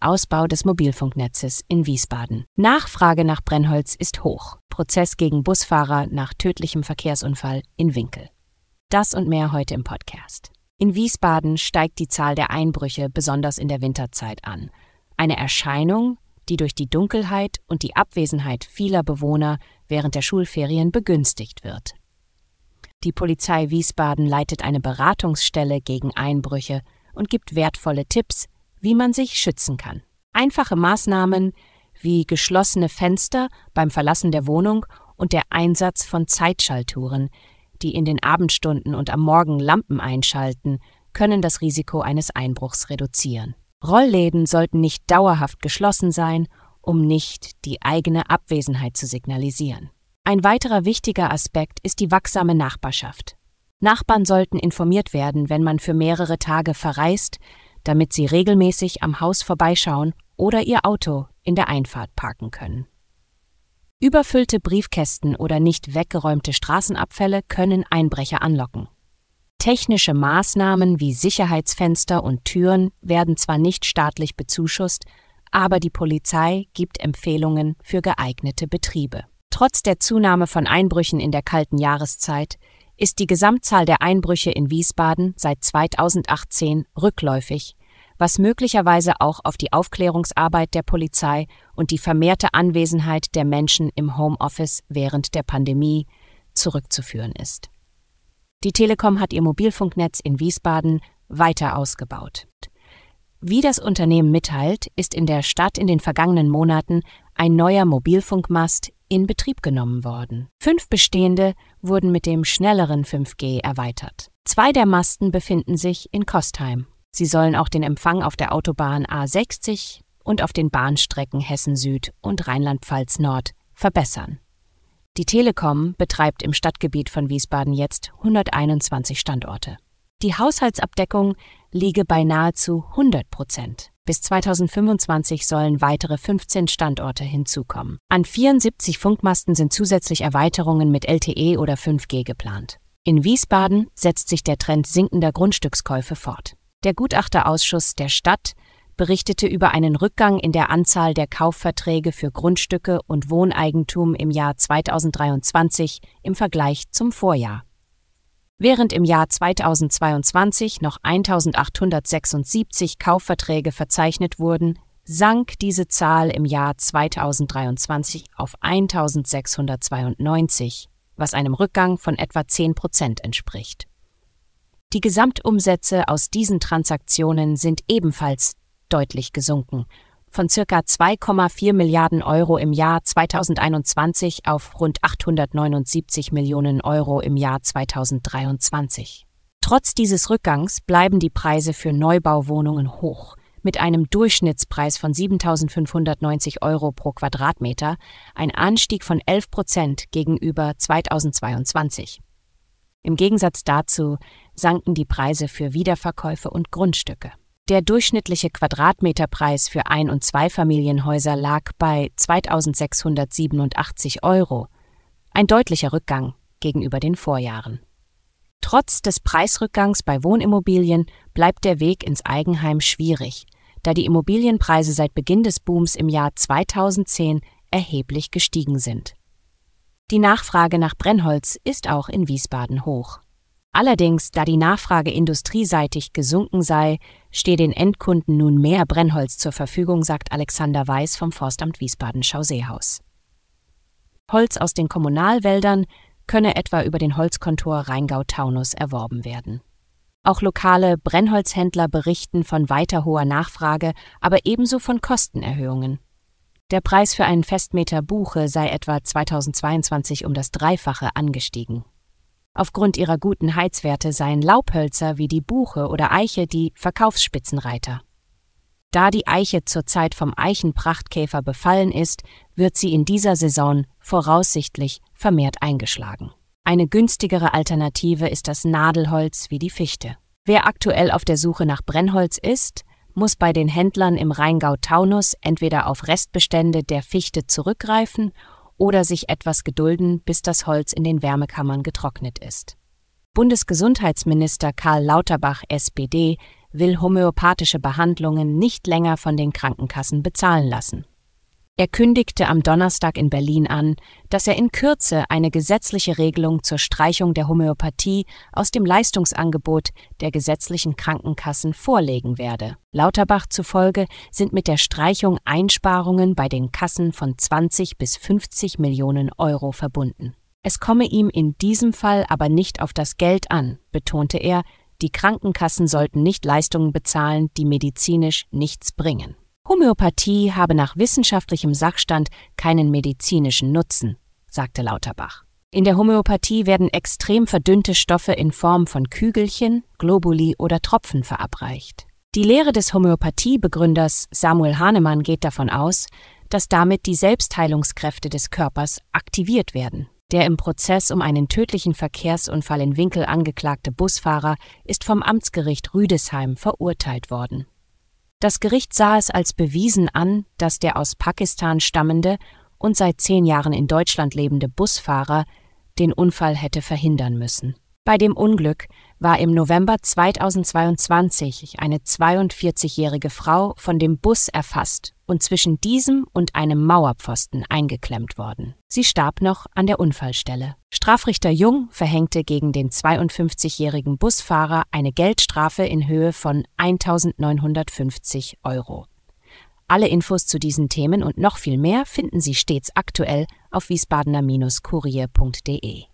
Ausbau des Mobilfunknetzes in Wiesbaden. Nachfrage nach Brennholz ist hoch. Prozess gegen Busfahrer nach tödlichem Verkehrsunfall in Winkel. Das und mehr heute im Podcast. In Wiesbaden steigt die Zahl der Einbrüche besonders in der Winterzeit an. Eine Erscheinung, die durch die Dunkelheit und die Abwesenheit vieler Bewohner während der Schulferien begünstigt wird. Die Polizei Wiesbaden leitet eine Beratungsstelle gegen Einbrüche und gibt wertvolle Tipps, wie man sich schützen kann. Einfache Maßnahmen wie geschlossene Fenster beim Verlassen der Wohnung und der Einsatz von Zeitschaltuhren, die in den Abendstunden und am Morgen Lampen einschalten, können das Risiko eines Einbruchs reduzieren. Rollläden sollten nicht dauerhaft geschlossen sein, um nicht die eigene Abwesenheit zu signalisieren. Ein weiterer wichtiger Aspekt ist die wachsame Nachbarschaft. Nachbarn sollten informiert werden, wenn man für mehrere Tage verreist, damit sie regelmäßig am Haus vorbeischauen oder ihr Auto in der Einfahrt parken können. Überfüllte Briefkästen oder nicht weggeräumte Straßenabfälle können Einbrecher anlocken. Technische Maßnahmen wie Sicherheitsfenster und Türen werden zwar nicht staatlich bezuschusst, aber die Polizei gibt Empfehlungen für geeignete Betriebe. Trotz der Zunahme von Einbrüchen in der kalten Jahreszeit ist die Gesamtzahl der Einbrüche in Wiesbaden seit 2018 rückläufig, was möglicherweise auch auf die Aufklärungsarbeit der Polizei und die vermehrte Anwesenheit der Menschen im Homeoffice während der Pandemie zurückzuführen ist. Die Telekom hat ihr Mobilfunknetz in Wiesbaden weiter ausgebaut. Wie das Unternehmen mitteilt, ist in der Stadt in den vergangenen Monaten ein neuer Mobilfunkmast in Betrieb genommen worden. Fünf bestehende wurden mit dem schnelleren 5G erweitert. Zwei der Masten befinden sich in Kostheim. Sie sollen auch den Empfang auf der Autobahn A60 und auf den Bahnstrecken Hessen Süd und Rheinland-Pfalz Nord verbessern. Die Telekom betreibt im Stadtgebiet von Wiesbaden jetzt 121 Standorte. Die Haushaltsabdeckung liege bei nahezu 100 Prozent. Bis 2025 sollen weitere 15 Standorte hinzukommen. An 74 Funkmasten sind zusätzlich Erweiterungen mit LTE oder 5G geplant. In Wiesbaden setzt sich der Trend sinkender Grundstückskäufe fort. Der Gutachterausschuss der Stadt berichtete über einen Rückgang in der Anzahl der Kaufverträge für Grundstücke und Wohneigentum im Jahr 2023 im Vergleich zum Vorjahr. Während im Jahr 2022 noch 1876 Kaufverträge verzeichnet wurden, sank diese Zahl im Jahr 2023 auf 1692, was einem Rückgang von etwa 10 Prozent entspricht. Die Gesamtumsätze aus diesen Transaktionen sind ebenfalls deutlich gesunken von circa 2,4 Milliarden Euro im Jahr 2021 auf rund 879 Millionen Euro im Jahr 2023. Trotz dieses Rückgangs bleiben die Preise für Neubauwohnungen hoch, mit einem Durchschnittspreis von 7.590 Euro pro Quadratmeter, ein Anstieg von 11 Prozent gegenüber 2022. Im Gegensatz dazu sanken die Preise für Wiederverkäufe und Grundstücke. Der durchschnittliche Quadratmeterpreis für Ein- und Zweifamilienhäuser lag bei 2687 Euro, ein deutlicher Rückgang gegenüber den Vorjahren. Trotz des Preisrückgangs bei Wohnimmobilien bleibt der Weg ins Eigenheim schwierig, da die Immobilienpreise seit Beginn des Booms im Jahr 2010 erheblich gestiegen sind. Die Nachfrage nach Brennholz ist auch in Wiesbaden hoch. Allerdings, da die Nachfrage industrieseitig gesunken sei, stehe den Endkunden nun mehr Brennholz zur Verfügung, sagt Alexander Weiß vom Forstamt Wiesbaden Schauseehaus. Holz aus den Kommunalwäldern könne etwa über den Holzkontor Rheingau-Taunus erworben werden. Auch lokale Brennholzhändler berichten von weiter hoher Nachfrage, aber ebenso von Kostenerhöhungen. Der Preis für einen Festmeter Buche sei etwa 2022 um das Dreifache angestiegen. Aufgrund ihrer guten Heizwerte seien Laubhölzer wie die Buche oder Eiche die Verkaufsspitzenreiter. Da die Eiche zurzeit vom Eichenprachtkäfer befallen ist, wird sie in dieser Saison voraussichtlich vermehrt eingeschlagen. Eine günstigere Alternative ist das Nadelholz wie die Fichte. Wer aktuell auf der Suche nach Brennholz ist, muss bei den Händlern im Rheingau-Taunus entweder auf Restbestände der Fichte zurückgreifen oder sich etwas gedulden, bis das Holz in den Wärmekammern getrocknet ist. Bundesgesundheitsminister Karl Lauterbach SPD will homöopathische Behandlungen nicht länger von den Krankenkassen bezahlen lassen. Er kündigte am Donnerstag in Berlin an, dass er in Kürze eine gesetzliche Regelung zur Streichung der Homöopathie aus dem Leistungsangebot der gesetzlichen Krankenkassen vorlegen werde. Lauterbach zufolge sind mit der Streichung Einsparungen bei den Kassen von 20 bis 50 Millionen Euro verbunden. Es komme ihm in diesem Fall aber nicht auf das Geld an, betonte er, die Krankenkassen sollten nicht Leistungen bezahlen, die medizinisch nichts bringen. Homöopathie habe nach wissenschaftlichem Sachstand keinen medizinischen Nutzen, sagte Lauterbach. In der Homöopathie werden extrem verdünnte Stoffe in Form von Kügelchen, Globuli oder Tropfen verabreicht. Die Lehre des Homöopathiebegründers Samuel Hahnemann geht davon aus, dass damit die Selbstheilungskräfte des Körpers aktiviert werden. Der im Prozess um einen tödlichen Verkehrsunfall in Winkel angeklagte Busfahrer ist vom Amtsgericht Rüdesheim verurteilt worden. Das Gericht sah es als bewiesen an, dass der aus Pakistan stammende und seit zehn Jahren in Deutschland lebende Busfahrer den Unfall hätte verhindern müssen. Bei dem Unglück war im November 2022 eine 42-jährige Frau von dem Bus erfasst und zwischen diesem und einem Mauerpfosten eingeklemmt worden. Sie starb noch an der Unfallstelle. Strafrichter Jung verhängte gegen den 52-jährigen Busfahrer eine Geldstrafe in Höhe von 1950 Euro. Alle Infos zu diesen Themen und noch viel mehr finden Sie stets aktuell auf wiesbadener-kurier.de.